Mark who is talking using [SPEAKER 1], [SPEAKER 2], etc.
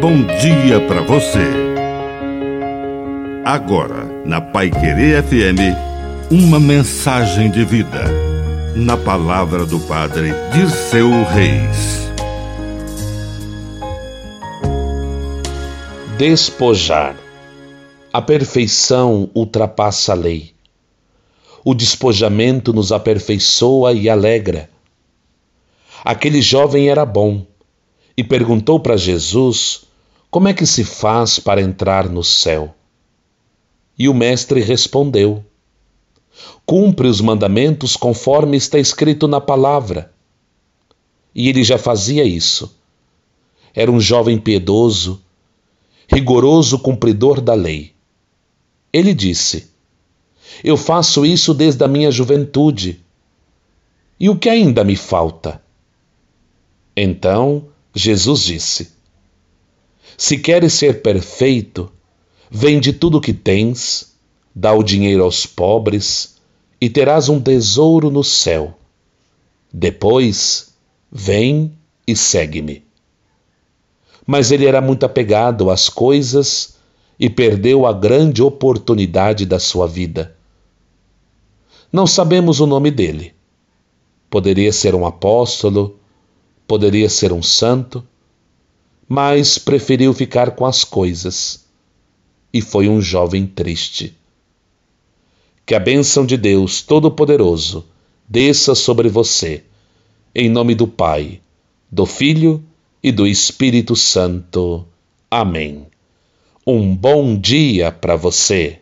[SPEAKER 1] bom dia para você. Agora, na Pai Querer FM, uma mensagem de vida. Na palavra do Padre Dirceu Reis.
[SPEAKER 2] Despojar. A perfeição ultrapassa a lei. O despojamento nos aperfeiçoa e alegra. Aquele jovem era bom e perguntou para Jesus como é que se faz para entrar no céu. E o Mestre respondeu: Cumpre os mandamentos conforme está escrito na palavra. E ele já fazia isso. Era um jovem piedoso, rigoroso cumpridor da lei. Ele disse: Eu faço isso desde a minha juventude. E o que ainda me falta? Então Jesus disse: Se queres ser perfeito, vende tudo o que tens, dá o dinheiro aos pobres e terás um tesouro no céu. Depois, vem e segue-me. Mas ele era muito apegado às coisas e perdeu a grande oportunidade da sua vida. Não sabemos o nome dele. Poderia ser um apóstolo, poderia ser um santo, mas preferiu ficar com as coisas e foi um jovem triste. Que a bênção de Deus Todo-Poderoso desça sobre você, em nome do Pai, do Filho e do Espírito Santo. Amém. Um bom dia para você.